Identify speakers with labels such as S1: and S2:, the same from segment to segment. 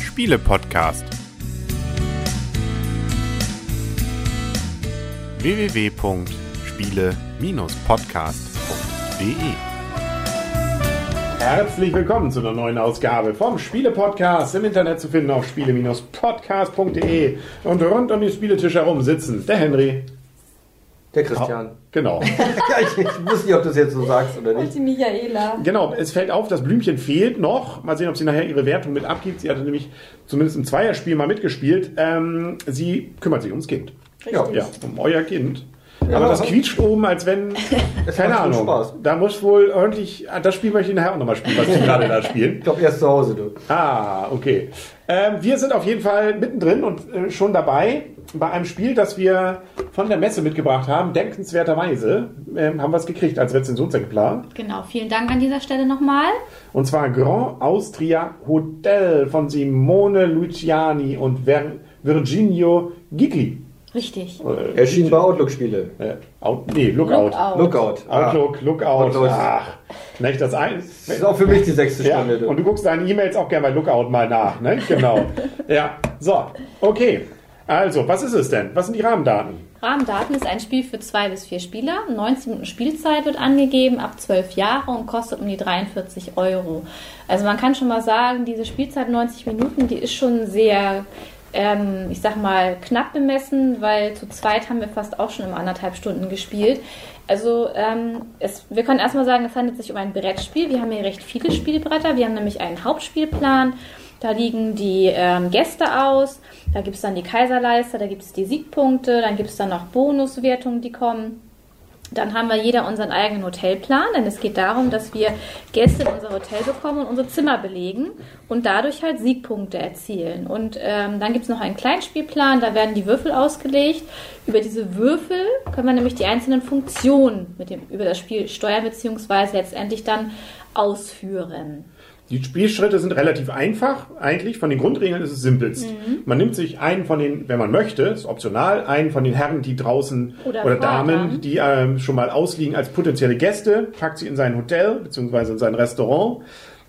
S1: Spiele-Podcast. www.spiele-podcast.de Herzlich willkommen zu einer neuen Ausgabe vom Spiele-Podcast im Internet zu finden auf spiele-podcast.de und rund um den Spieletisch herum sitzen der Henry.
S2: Der Christian.
S1: Genau.
S2: ja, ich, ich wusste nicht, ob du es jetzt so sagst oder nicht.
S3: Und die Michaela.
S1: Genau, es fällt auf, das Blümchen fehlt noch. Mal sehen, ob sie nachher ihre Wertung mit abgibt. Sie hatte nämlich zumindest im Zweierspiel mal mitgespielt. Ähm, sie kümmert sich ums Kind.
S3: Richtig.
S1: Ja, um euer Kind.
S2: Ja,
S1: aber das quietscht oben, als wenn, keine Ahnung,
S2: Spaß.
S1: da muss wohl ordentlich, ah, das Spiel möchte ich nachher auch nochmal spielen, was die gerade da spielen.
S2: Ich glaube erst zu Hause, du.
S1: Ah, okay. Ähm, wir sind auf jeden Fall mittendrin und äh, schon dabei bei einem Spiel, das wir von der Messe mitgebracht haben. Denkenswerterweise ähm, haben wir es gekriegt als Rezensionsexemplar.
S3: Genau, vielen Dank an dieser Stelle nochmal.
S1: Und zwar Grand Austria Hotel von Simone Luciani und Ver Virginio Gigli.
S3: Richtig.
S1: Äh,
S2: Erschienen bei Outlook-Spiele.
S1: äh, out, nee, Lookout.
S3: Lookout.
S2: Lookout. Ah.
S1: Outlook, Lookout.
S2: Outlook.
S1: Ach, nicht das ein.
S2: Das ist auch für mich die sechste
S1: Ja,
S2: Stunde.
S1: und
S2: du.
S1: du guckst deine E-Mails auch gerne bei Lookout mal nach, ne? Genau. ja, so, okay. Also, was ist es denn? Was sind die Rahmendaten?
S3: Rahmendaten ist ein Spiel für zwei bis vier Spieler. 90 Minuten Spielzeit wird angegeben, ab 12 Jahre und kostet um die 43 Euro. Also man kann schon mal sagen, diese Spielzeit 90 Minuten, die ist schon sehr, ähm, ich sag mal, knapp bemessen, weil zu zweit haben wir fast auch schon immer anderthalb Stunden gespielt. Also ähm, es, wir können erstmal sagen, es handelt sich um ein Brettspiel. Wir haben hier recht viele Spielbretter. Wir haben nämlich einen Hauptspielplan. Da liegen die ähm, Gäste aus, da gibt es dann die Kaiserleister, da gibt es die Siegpunkte, dann gibt es dann noch Bonuswertungen, die kommen. Dann haben wir jeder unseren eigenen Hotelplan, denn es geht darum, dass wir Gäste in unser Hotel bekommen und unsere Zimmer belegen und dadurch halt Siegpunkte erzielen. Und ähm, dann gibt es noch einen Kleinspielplan, da werden die Würfel ausgelegt. Über diese Würfel können wir nämlich die einzelnen Funktionen mit dem, über das Spiel steuern bzw. letztendlich dann ausführen.
S1: Die Spielschritte sind relativ einfach, eigentlich. Von den Grundregeln ist es simpelst.
S3: Mhm.
S1: Man nimmt sich einen von den, wenn man möchte, ist optional, einen von den Herren, die draußen
S3: Oder
S1: oder. Damen, die ähm, schon mal ausliegen als potenzielle Gäste, packt sie in sein Hotel bzw. in sein Restaurant.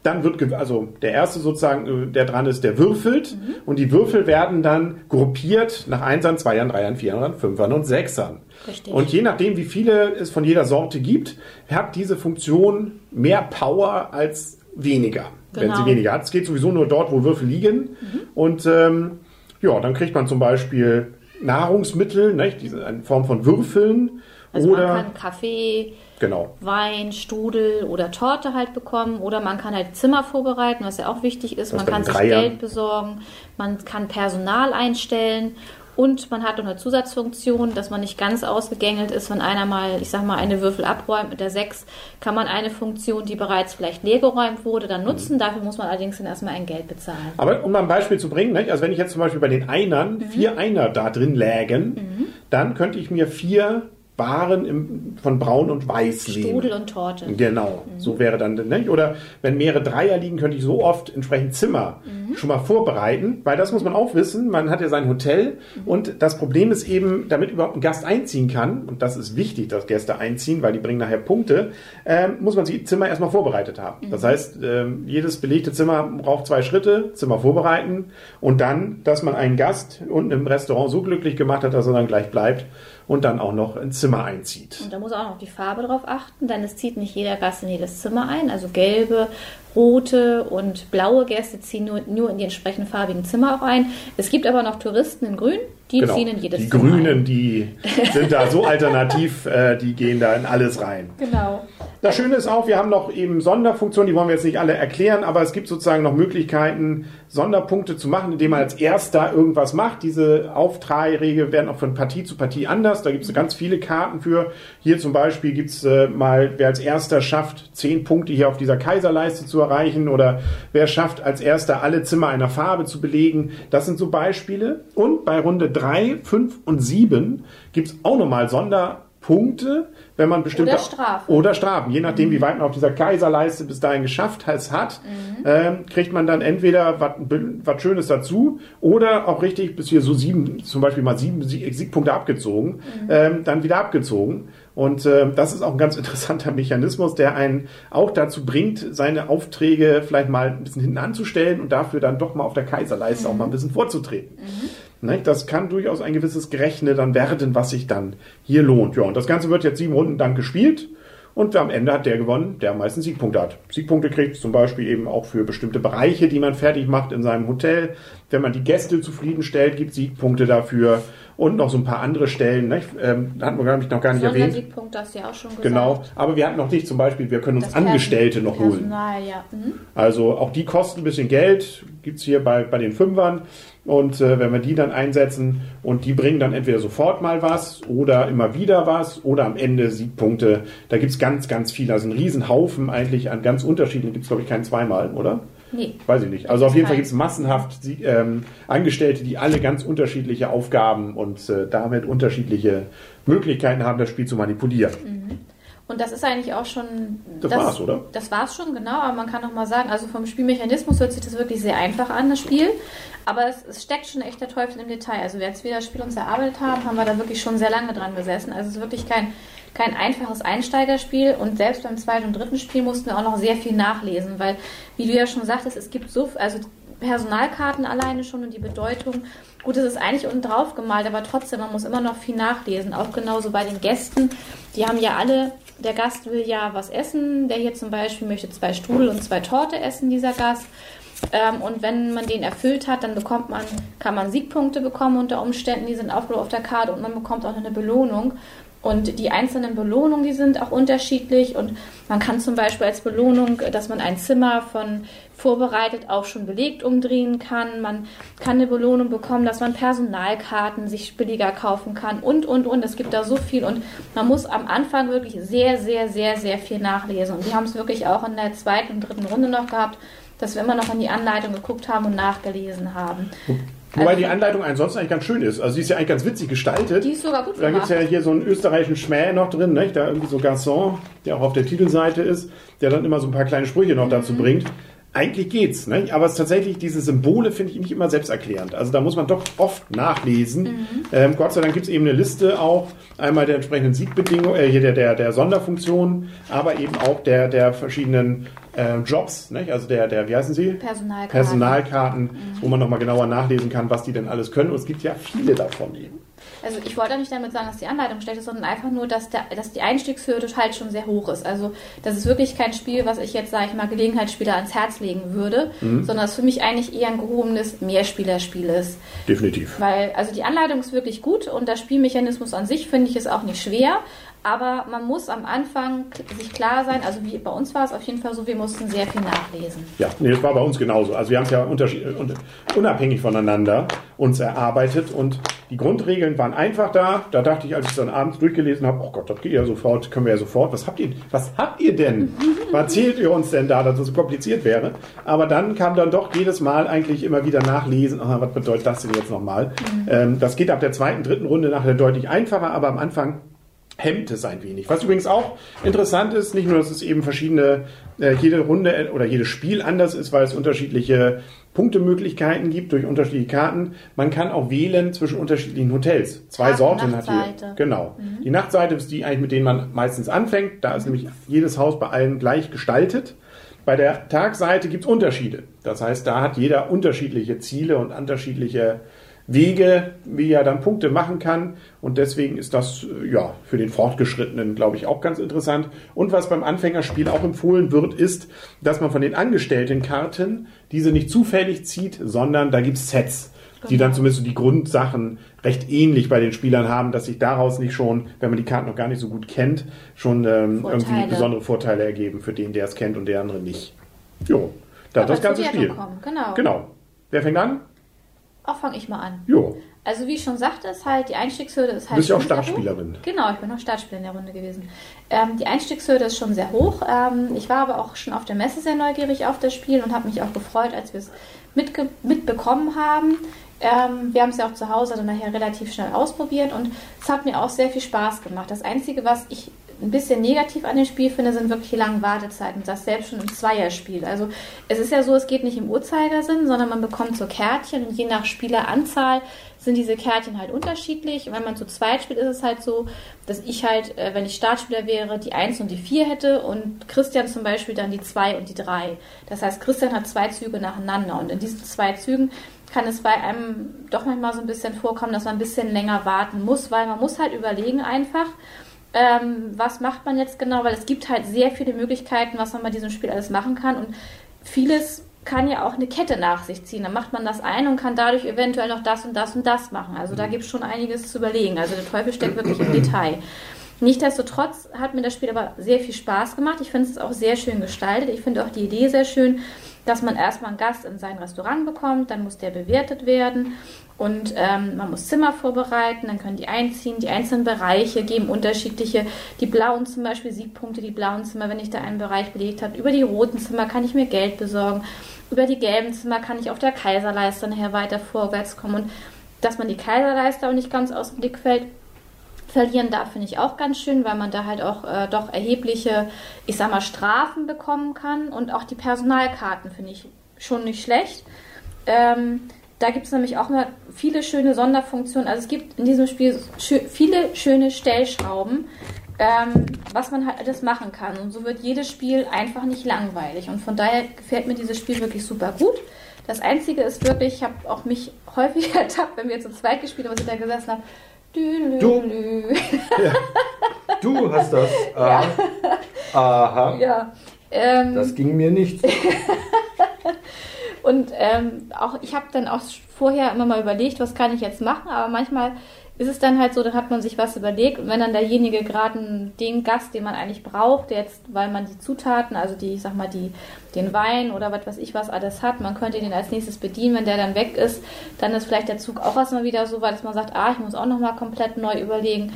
S1: Dann wird, also der erste sozusagen, äh, der dran ist, der würfelt.
S3: Mhm.
S1: Und die Würfel werden dann gruppiert nach Einsern, Zweiern, Dreiern, Vierern, Fünfern und Sechsern.
S3: Richtig.
S1: Und je nachdem, wie viele es von jeder Sorte gibt, hat diese Funktion mehr Power als weniger, wenn
S3: Genau.
S1: sie weniger hat. Es geht sowieso nur dort, wo Würfel liegen. Und ähm, ja, dann kriegt man zum Beispiel Nahrungsmittel, nicht? Diese in Form von Würfeln.
S3: Also
S1: oder
S3: man kann Kaffee,
S1: genau.
S3: Wein, Strudel oder Torte halt bekommen oder man kann halt Zimmer vorbereiten, was ja auch wichtig ist.
S1: Das
S3: man kann sich. Geld besorgen, man kann Personal einstellen und man hat noch eine Zusatzfunktion, dass man nicht ganz ausgegängelt ist, wenn einer mal, ich sag mal, eine Würfel abräumt mit der 6, kann man eine Funktion, die bereits vielleicht leer geräumt wurde, dann nutzen. Dafür muss man allerdings dann erstmal ein Geld bezahlen.
S1: Aber um mal ein Beispiel zu bringen, also wenn ich jetzt zum Beispiel bei den Einern
S3: Mhm.
S1: vier Einer da drin lägen, dann könnte ich mir vier Waren im, von Braun und Weiß nehmen.
S3: Strudel und Torte.
S1: Genau, so wäre dann, ne? oder wenn mehrere Dreier liegen, könnte ich so oft entsprechend Zimmer
S3: Mhm.
S1: schon mal vorbereiten, weil das muss man auch wissen, man hat ja sein Hotel
S3: Mhm.
S1: und das Problem ist eben, damit überhaupt ein Gast einziehen kann, und das ist wichtig, dass Gäste einziehen, weil die bringen nachher Punkte, ähm, muss man die Zimmer erstmal vorbereitet haben.
S3: Mhm.
S1: Das heißt, ähm, jedes belegte Zimmer braucht zwei Schritte, Zimmer vorbereiten und dann, dass man einen Gast unten im Restaurant so glücklich gemacht hat, dass er dann gleich bleibt und dann auch noch ein Zimmer einzieht.
S3: Und da muss auch noch die Farbe drauf achten, denn es zieht nicht jeder Gast in jedes Zimmer ein. Also gelbe, rote und blaue Gäste ziehen nur, nur in die entsprechenden farbigen Zimmer auch ein. Es gibt aber noch Touristen in Grün, die
S1: Genau.
S3: ziehen in jedes
S1: Die
S3: Zimmer
S1: Grünen,
S3: ein.
S1: die sind da so alternativ, äh, die gehen da in alles rein.
S3: Genau.
S1: Das Schöne ist auch, wir haben noch eben Sonderfunktionen, die wollen wir jetzt nicht alle erklären, aber es gibt sozusagen noch Möglichkeiten, Sonderpunkte zu machen, indem man als Erster irgendwas macht. Diese Aufträge werden auch von Partie zu Partie anders. Da gibt es ganz viele Karten für. Hier zum Beispiel gibt es äh, mal, wer als Erster schafft, zehn Punkte hier auf dieser Kaiserleiste zu erreichen oder wer schafft, als Erster alle Zimmer einer Farbe zu belegen. Das sind so Beispiele. Und bei Runde drei, fünf und sieben gibt es auch nochmal Sonder Punkte, wenn man bestimmte
S3: Oder Strafen.
S1: oder Strafen, je nachdem, wie weit man auf dieser Kaiserleiste bis dahin geschafft hat, hat ähm, kriegt man dann entweder was- Schönes dazu oder auch richtig bis hier so sieben, zum Beispiel mal sieben Sieg- Siegpunkte abgezogen, ähm, dann wieder abgezogen. Und ähm, das ist auch ein ganz interessanter Mechanismus, der einen auch dazu bringt, seine Aufträge vielleicht mal ein bisschen hinten anzustellen und dafür dann doch mal auf der Kaiserleiste auch mal ein bisschen vorzutreten. Ne, Das kann durchaus ein gewisses Gerechne dann werden, was sich dann hier lohnt. Ja, und das Ganze wird jetzt sieben Runden dann gespielt. Und am Ende hat der gewonnen, der am meisten Siegpunkte hat. Siegpunkte kriegt zum Beispiel eben auch für bestimmte Bereiche, die man fertig macht in seinem Hotel. Wenn man die Gäste zufriedenstellt, gibt Siegpunkte dafür. Und noch so ein paar andere Stellen. Ne? Ähm, da hatten wir, glaube ich, noch gar nicht erwähnt.
S3: Sondersiegpunkt hast du ja auch schon gesagt.
S1: Genau. Aber wir hatten noch nicht zum Beispiel, wir können uns
S3: Das
S1: Angestellte noch holen.
S3: Personal, ja. Mhm.
S1: Also auch die kosten ein bisschen Geld, gibt's hier bei, bei den Fünfern. Und äh, wenn wir die dann einsetzen und die bringen dann entweder sofort mal was oder immer wieder was oder am Ende Siegpunkte. Da gibt's ganz, ganz viele. Also ein Riesenhaufen eigentlich an ganz unterschiedlichen. Gibt's glaube ich keinen zweimal, oder?
S3: Nee.
S1: Weiß ich nicht. Also auf jeden Fall
S3: Kein.
S1: gibt's massenhaft ähm, Angestellte, die alle ganz unterschiedliche Aufgaben und äh, damit unterschiedliche Möglichkeiten haben, das Spiel zu manipulieren.
S3: Und das ist eigentlich auch schon.
S1: Das war's, oder?
S3: Das war's schon, genau. Aber man kann noch mal sagen, also vom Spielmechanismus hört sich das wirklich sehr einfach an, das Spiel. Aber es, es steckt schon echt der Teufel im Detail. Also, als wir das Spiel uns erarbeitet haben, haben wir da wirklich schon sehr lange dran gesessen. Also, es ist wirklich kein, kein einfaches Einsteigerspiel. Und selbst beim zweiten und dritten Spiel mussten wir auch noch sehr viel nachlesen, weil, wie du ja schon sagtest, es gibt so, also Personalkarten alleine schon und die Bedeutung. Gut, es ist eigentlich unten drauf gemalt, aber trotzdem, man muss immer noch viel nachlesen. Auch genauso bei den Gästen. Die haben ja alle, der Gast will ja was essen. Der hier zum Beispiel möchte zwei Strudel und zwei Torte essen, dieser Gast. Ähm, und wenn man den erfüllt hat, dann bekommt man, kann man Siegpunkte bekommen unter Umständen, die sind aufgehoben auf der Karte und man bekommt auch noch eine Belohnung. Und die einzelnen Belohnungen, die sind auch unterschiedlich. Und man kann zum Beispiel als Belohnung, dass man ein Zimmer von vorbereitet auch schon belegt umdrehen kann. Man kann eine Belohnung bekommen, dass man Personalkarten sich billiger kaufen kann und, und, und. Es gibt da so viel. Und man muss am Anfang wirklich sehr, sehr, sehr, sehr viel nachlesen. Und wir haben es wirklich auch in der zweiten und dritten Runde noch gehabt, dass wir immer noch in die Anleitung geguckt haben und nachgelesen haben.
S1: Wobei
S3: Also-
S1: die Anleitung ansonsten eigentlich ganz schön ist. Also sie ist ja eigentlich ganz witzig gestaltet.
S3: Die ist sogar gut
S1: Da gibt es ja hier so einen österreichischen Schmäh noch drin, ne? da irgendwie so Garçon, der auch auf der Titelseite ist, der dann immer so ein paar kleine Sprüche noch
S3: Mhm.
S1: dazu bringt. Eigentlich geht's, ne? aber es ist tatsächlich, diese Symbole finde ich nicht immer selbsterklärend. Also da muss man doch oft nachlesen.
S3: Mhm.
S1: Ähm, Gott sei Dank gibt es eben eine Liste auch, einmal der entsprechenden Siegbedingungen, äh, hier der, der, der Sonderfunktionen, aber eben auch der, der verschiedenen äh, Jobs, nicht? also der, der, wie heißen sie?
S3: Personalkarten.
S1: Personalkarten, wo man nochmal genauer nachlesen kann, was die denn alles können. Und es gibt ja viele davon eben.
S3: Also ich wollte auch nicht damit sagen, dass die Anleitung schlecht ist, sondern einfach nur, dass, der, dass die Einstiegshürde halt schon sehr hoch ist. Also das ist wirklich kein Spiel, was ich jetzt, sage ich mal, Gelegenheitsspieler ans Herz legen würde,
S1: Mhm.
S3: sondern es für mich eigentlich eher ein gehobenes Mehrspielerspiel ist.
S1: Definitiv.
S3: Weil, also die Anleitung ist wirklich gut und der Spielmechanismus an sich finde ich ist auch nicht schwer. Aber man muss am Anfang sich klar sein, also wie bei uns war es auf jeden Fall so, wir mussten sehr viel nachlesen.
S1: Ja, nee, das war bei uns genauso. Also wir haben es ja un- unabhängig voneinander uns erarbeitet und die Grundregeln waren einfach da. Da dachte ich, als ich es dann abends durchgelesen habe, oh Gott, das geht ja sofort, können wir ja sofort. Was habt ihr, was habt ihr denn? Was erzählt ihr uns denn da, dass es so kompliziert wäre? Aber dann kam dann doch jedes Mal eigentlich immer wieder nachlesen, aha, was bedeutet das denn jetzt nochmal? Ähm, das geht ab der zweiten, dritten Runde nachher deutlich einfacher, aber am Anfang hemmt es ein wenig. Was übrigens auch interessant ist, nicht nur, dass es eben verschiedene, äh, jede Runde äh, oder jedes Spiel anders ist, weil es unterschiedliche Punktemöglichkeiten gibt durch unterschiedliche Karten. Man kann auch wählen zwischen unterschiedlichen Hotels. Zwei
S3: Tag-
S1: Sorten hat
S3: Nachtseite.
S1: die. Genau. Die Nachtseite ist die eigentlich, mit denen man meistens anfängt. Da ist nämlich jedes Haus bei allen gleich gestaltet. Bei der Tagseite gibt es Unterschiede. Das heißt, da hat jeder unterschiedliche Ziele und unterschiedliche Wege, wie er dann Punkte machen kann. Und deswegen ist das äh, ja für den Fortgeschrittenen, glaube ich, auch ganz interessant. Und was beim Anfängerspiel auch empfohlen wird, ist, dass man von den angestellten Karten diese nicht zufällig zieht, sondern da gibt es Sets, die dann zumindest so die Grundsachen recht ähnlich bei den Spielern haben, dass sich daraus nicht schon, wenn man die Karten noch gar nicht so gut kennt, schon ähm, irgendwie besondere Vorteile ergeben für den, der es kennt und der andere nicht. Jo, das,
S3: Aber
S1: das ganze Spiel.
S3: kommen, Genau.
S1: Genau. Wer fängt an?
S3: Auch fange ich mal an.
S1: Jo.
S3: Also wie ich schon sagte, ist halt die Einstiegshürde ist
S1: Du
S3: halt
S1: bist ja auch. Startspielerin.
S3: Genau, ich bin auch Startspieler in der Runde gewesen. Ähm, die Einstiegshürde ist schon sehr hoch. Ähm, ich war aber auch schon auf der Messe sehr neugierig auf das Spiel und habe mich auch gefreut, als wir es mitbekommen haben. Ähm, wir haben es ja auch zu Hause dann nachher relativ schnell ausprobiert und es hat mir auch sehr viel Spaß gemacht. Das Einzige, was ich ein bisschen negativ an dem Spiel finde, sind wirklich die langen Wartezeiten. Das selbst schon im Zweierspiel. Also es ist ja so, es geht nicht im Uhrzeigersinn, sondern man bekommt so Kärtchen und je nach Spieleranzahl sind diese Kärtchen halt unterschiedlich. Wenn man zu zweit spielt, ist es halt so, dass ich halt, äh, wenn ich Startspieler wäre, die 1 und die 4 hätte und Christian zum Beispiel dann die 2 und die 3. Das heißt, Christian hat zwei Züge nacheinander und in diesen zwei Zügen kann es bei einem doch manchmal so ein bisschen vorkommen, dass man ein bisschen länger warten muss, weil man muss halt überlegen einfach, ähm, was macht man jetzt genau, weil es gibt halt sehr viele Möglichkeiten, was man bei diesem Spiel alles machen kann und vieles kann ja auch eine Kette nach sich ziehen. Dann macht man das ein und kann dadurch eventuell noch das und das und das machen. Also da gibt es schon einiges zu überlegen. Also der Teufel steckt wirklich im Detail. Nichtsdestotrotz hat mir das Spiel aber sehr viel Spaß gemacht. Ich finde es auch sehr schön gestaltet. Ich finde auch die Idee sehr schön, dass man erstmal einen Gast in sein Restaurant bekommt, dann muss der bewertet werden und ähm, man muss Zimmer vorbereiten, dann können die einziehen. Die einzelnen Bereiche geben unterschiedliche, die blauen zum Beispiel Siegpunkte, die blauen Zimmer, wenn ich da einen Bereich belegt habe. Über die roten Zimmer kann ich mir Geld besorgen. Über die gelben Zimmer kann ich auf der Kaiserleiste nachher weiter vorwärts kommen. Und dass man die Kaiserleiste auch nicht ganz aus dem Blick fällt, verlieren darf, finde ich auch ganz schön, weil man da halt auch äh, doch erhebliche, ich sag mal, Strafen bekommen kann. Und auch die Personalkarten finde ich schon nicht schlecht. Ähm, da gibt es nämlich auch mal viele schöne Sonderfunktionen. Also es gibt in diesem Spiel schö viele schöne Stellschrauben, ähm, was man halt alles machen kann. Und so wird jedes Spiel einfach nicht langweilig. Und von daher gefällt mir dieses Spiel wirklich super gut. Das Einzige ist wirklich, ich habe auch mich häufig ertappt, wenn wir zu zweit gespielt haben, was ich da gesessen habe.
S2: Du, ja. du hast das. Ah. Ja. Aha.
S3: Ja. Ähm,
S2: das ging mir nicht.
S3: Und ähm, auch ich habe dann auch vorher immer mal überlegt, was kann ich jetzt machen, aber manchmal ist es dann halt so, dann hat man sich was überlegt und wenn dann derjenige gerade den Gast, den man eigentlich braucht, jetzt, weil man die Zutaten, also die, ich sag mal, die, den Wein oder was weiß ich was alles hat, man könnte den als nächstes bedienen, wenn der dann weg ist, dann ist vielleicht der Zug auch erstmal wieder so weit, dass man sagt, ah, ich muss auch nochmal komplett neu überlegen.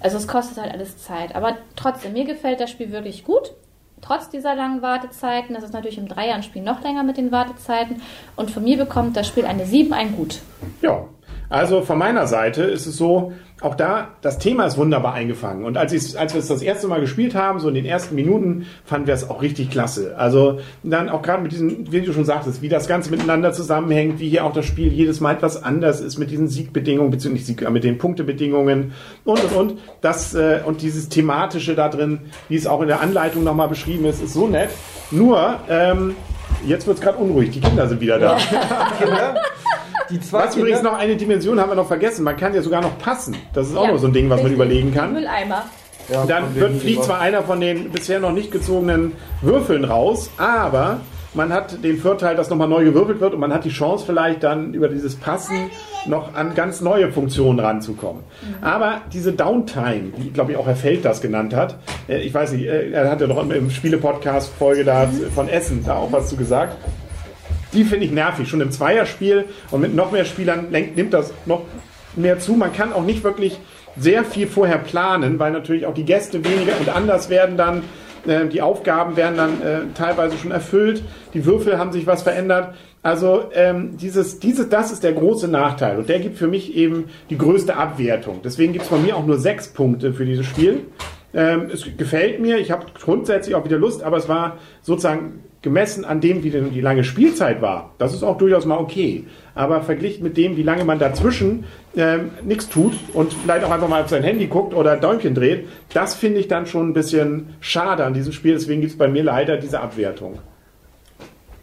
S3: Also es kostet halt alles Zeit. Aber trotzdem, mir gefällt das Spiel wirklich gut trotz dieser langen Wartezeiten. Das ist natürlich im Dreierspiel noch länger mit den Wartezeiten. Und von mir bekommt das Spiel eine 7, ein Gut.
S1: Ja, also von meiner Seite ist es so, auch da, das Thema ist wunderbar eingefangen. Und als, als wir es das erste Mal gespielt haben, so in den ersten Minuten, fanden wir es auch richtig klasse. Also dann auch gerade mit diesen, wie du schon sagtest, wie das Ganze miteinander zusammenhängt, wie hier auch das Spiel jedes Mal etwas anders ist mit diesen Siegbedingungen, beziehungsweise Sieg, mit den Punktebedingungen und und und. Das, äh, und dieses Thematische da drin, wie es auch in der Anleitung nochmal beschrieben ist, ist so nett. Nur, ähm, jetzt wird es gerade unruhig, die Kinder sind wieder da. Ja. Die zwei was übrigens noch eine Dimension haben wir noch vergessen. Man kann ja sogar noch passen. Das ist auch ja, noch so ein Ding, was man überlegen kann.
S3: Mülleimer.
S1: Ja, dann wird, fliegt zwar einer von den bisher noch nicht gezogenen Würfeln raus, aber man hat den Vorteil, dass nochmal neu gewürfelt wird und man hat die Chance vielleicht dann über dieses Passen noch an ganz neue Funktionen ranzukommen. Mhm. Aber diese Downtime, die glaube ich auch Herr Feld das genannt hat, äh, ich weiß nicht, äh, er hat ja noch im Spiele-Podcast Folge da mhm. von Essen da auch was zu gesagt die finde ich nervig. Schon im Zweierspiel und mit noch mehr Spielern nimmt das noch mehr zu. Man kann auch nicht wirklich sehr viel vorher planen, weil natürlich auch die Gäste weniger und anders werden dann. Äh, die Aufgaben werden dann äh, teilweise schon erfüllt. Die Würfel haben sich was verändert. Also ähm, dieses, dieses, das ist der große Nachteil und der gibt für mich eben die größte Abwertung. Deswegen gibt es von mir auch nur sechs Punkte für dieses Spiel. Ähm, es gefällt mir, ich habe grundsätzlich auch wieder Lust, aber es war sozusagen gemessen an dem, wie die lange Spielzeit war, das ist auch durchaus mal okay. Aber verglichen mit dem, wie lange man dazwischen ähm, nichts tut und vielleicht auch einfach mal auf sein Handy guckt oder Däumchen dreht, das finde ich dann schon ein bisschen schade an diesem Spiel. Deswegen gibt es bei mir leider diese Abwertung.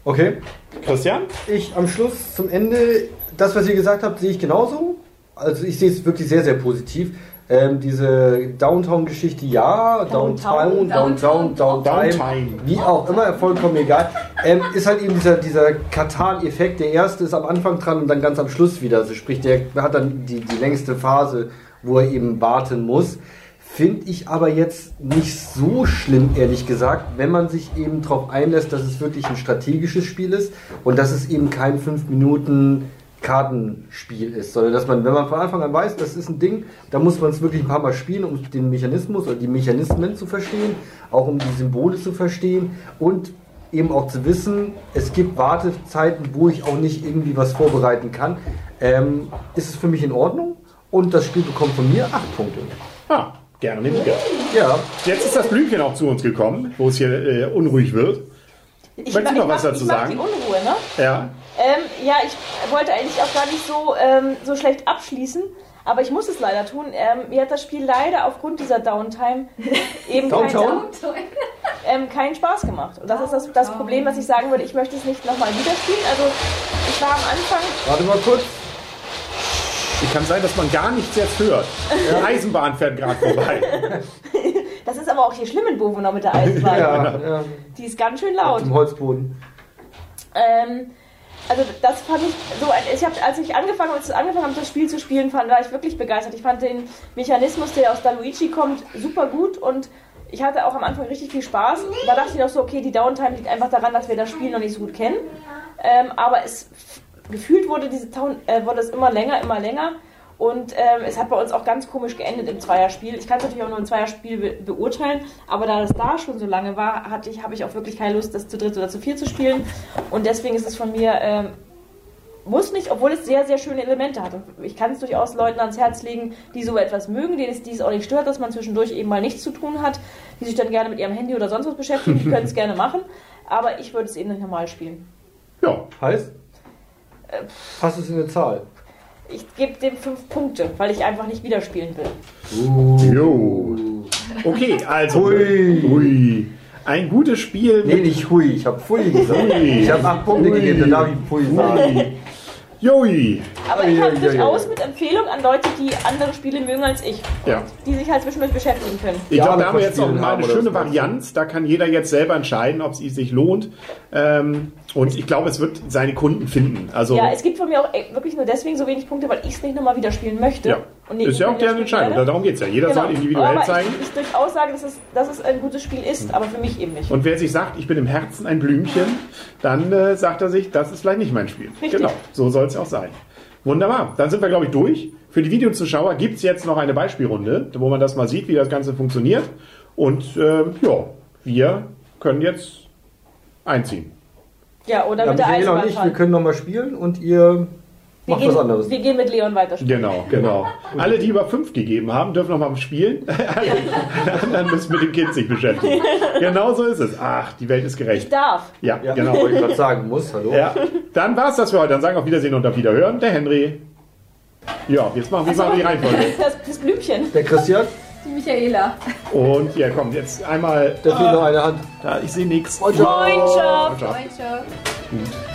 S2: Okay.
S1: Christian?
S2: Ich am Schluss zum Ende, das, was ihr gesagt habt, sehe ich genauso. Also ich sehe es wirklich sehr, sehr positiv. Ähm, diese Downtown-Geschichte, ja, Downtown, Downtown, Downtown, Downtown, wie auch immer, vollkommen egal. Ähm, ist halt eben dieser, dieser Katan-Effekt. Der erste ist am Anfang dran und dann ganz am Schluss wieder. Also sprich, der hat dann die, die längste Phase, wo er eben warten muss. Finde ich aber jetzt nicht so schlimm, ehrlich gesagt, wenn man sich eben darauf einlässt, dass es wirklich ein strategisches Spiel ist und dass es eben kein 5 Minuten Kartenspiel ist, sondern dass man, wenn man von Anfang an weiß, das ist ein Ding, da muss man es wirklich ein paar Mal spielen, um den Mechanismus oder die Mechanismen zu verstehen, auch um die Symbole zu verstehen und eben auch zu wissen, es gibt Wartezeiten, wo ich auch nicht irgendwie was vorbereiten kann, ähm, ist es für mich in Ordnung und das Spiel bekommt von mir acht Punkte.
S1: Ah, gerne nehme ich gerne.
S2: Ja,
S1: Jetzt ist das Blümchen auch zu uns gekommen, wo es hier äh, unruhig wird.
S4: Ich,
S1: Möchtest du
S4: ich
S1: noch was
S4: mach-
S1: dazu sagen?
S4: die Unruhe, ne?
S1: Ja.
S4: Ähm, ja, ich wollte eigentlich auch gar nicht so, ähm, so schlecht abschließen, aber ich muss es leider tun. Ähm, mir hat das Spiel leider aufgrund dieser Downtime eben keinen, ähm, keinen Spaß gemacht. Und das ist das, das Problem, dass ich sagen würde, ich möchte es nicht nochmal wieder spielen. Also ich war am Anfang,
S2: warte mal kurz.
S1: Es kann sein, dass man gar nichts jetzt hört. Die Eisenbahn fährt gerade vorbei.
S4: das ist aber auch hier schlimm in Bovenau mit der Eisenbahn.
S2: Ja, ja,
S4: Die ist ganz schön
S2: auf
S4: laut.
S2: dem Holzboden.
S4: Ähm, also das fand ich so, ich hab, als ich angefangen, als angefangen habe, das Spiel zu spielen, fand, war ich wirklich begeistert. Ich fand den Mechanismus, der aus Luigi kommt, super gut und ich hatte auch am Anfang richtig viel Spaß. Da dachte ich noch so, okay, die Downtime liegt einfach daran, dass wir das Spiel noch nicht so gut kennen. Ähm, aber es gefühlt wurde diese Town, äh, wurde es immer länger, immer länger. Und ähm, es hat bei uns auch ganz komisch geendet im Zweierspiel. Ich kann es natürlich auch nur im Zweierspiel be beurteilen, aber da das da schon so lange war, hatte ich, habe ich auch wirklich keine Lust, das zu dritt oder zu vier zu spielen. Und deswegen ist es von mir, ähm, muss nicht, obwohl es sehr, sehr schöne Elemente hat. Und ich kann es durchaus Leuten ans Herz legen, die so etwas mögen, denen es dies auch nicht stört, dass man zwischendurch eben mal nichts zu tun hat, die sich dann gerne mit ihrem Handy oder sonst was beschäftigen, die können es gerne machen. Aber ich würde es eben nicht normal spielen.
S1: Ja.
S2: Heißt?
S4: Äh,
S2: Hast du es in der Zahl?
S4: Ich gebe dem fünf Punkte, weil ich einfach nicht wieder spielen will.
S1: Jo. Okay, also.
S2: Hui.
S1: Hui. Ein gutes Spiel
S2: Nee, nicht Hui, ich habe Pfui gesagt.
S1: Hui.
S2: Ich habe acht Punkte
S1: Hui.
S2: gegeben, dann darf ich Pfui sagen.
S1: Joi.
S4: Aber ich
S2: ei,
S4: durchaus mit Empfehlung an Leute, die andere Spiele mögen als ich.
S1: Ja.
S4: Die sich halt zwischendurch beschäftigen können.
S1: Ich
S2: Ja,
S1: glaube, da haben wir jetzt noch mal eine schöne? Varianz. Da kann jeder jetzt selber entscheiden, ob es sich lohnt. Ähm, und ich glaube, es wird seine Kunden finden. Also,
S4: Ja, es gibt von mir auch ey, wirklich nur deswegen so wenig Punkte, weil ich es nicht nochmal wieder spielen möchte.
S1: ja.
S4: Und nicht
S1: ist ja auch
S4: nicht
S1: deren Entscheidung.
S4: werde.
S1: Darum geht es ja. Jeder
S4: Genau.
S1: soll individuell
S4: aber
S1: zeigen.
S4: Ich, ich durchaus sage, dass es, dass es ein gutes Spiel ist, aber für mich eben nicht.
S1: Und wer sich sagt, ich bin im Herzen ein Blümchen, dann äh, sagt er sich, das ist vielleicht nicht mein Spiel.
S4: Richtig.
S1: Genau, so soll es auch sein. Wunderbar, dann sind wir, glaube ich, durch. Für die Videozuschauer gibt es jetzt noch eine Beispielrunde, wo man das mal sieht, wie das Ganze funktioniert. Und äh, ja, wir können jetzt einziehen.
S4: ja, oder
S2: Ja,
S4: mit der Eisenbahn
S2: und ich, wir
S4: fahren.
S2: können nochmal spielen und ihr
S4: Wir
S2: macht
S4: gehen,
S2: was anderes.
S4: wir gehen mit Leon weiterspielen.
S1: Genau, genau. Alle, die über fünf gegeben haben, dürfen noch mal spielen. Alle anderen müssen mit dem Kind sich beschäftigen. Genau so ist es. Ach, die Welt ist
S4: Ich
S1: gerecht.
S4: darf.
S1: Ja,
S2: Ja,
S1: genau.
S2: wollte ich gerade sagen muss, hallo.
S1: Ja, dann war es das für heute. Dann sagen wir auf Wiedersehen und auf Wiederhören. Der Henry. Ja, jetzt machen wir mal die Reihenfolge.
S4: Das, das Blümchen.
S2: Der Christian,
S3: Die Michaela.
S1: Und ja, komm, jetzt einmal.
S2: da fehlt noch eine Hand.
S1: Da, ich sehe nichts.
S2: Freundschaft.
S4: Freundschaft.
S3: Freundschaft.
S1: Gut.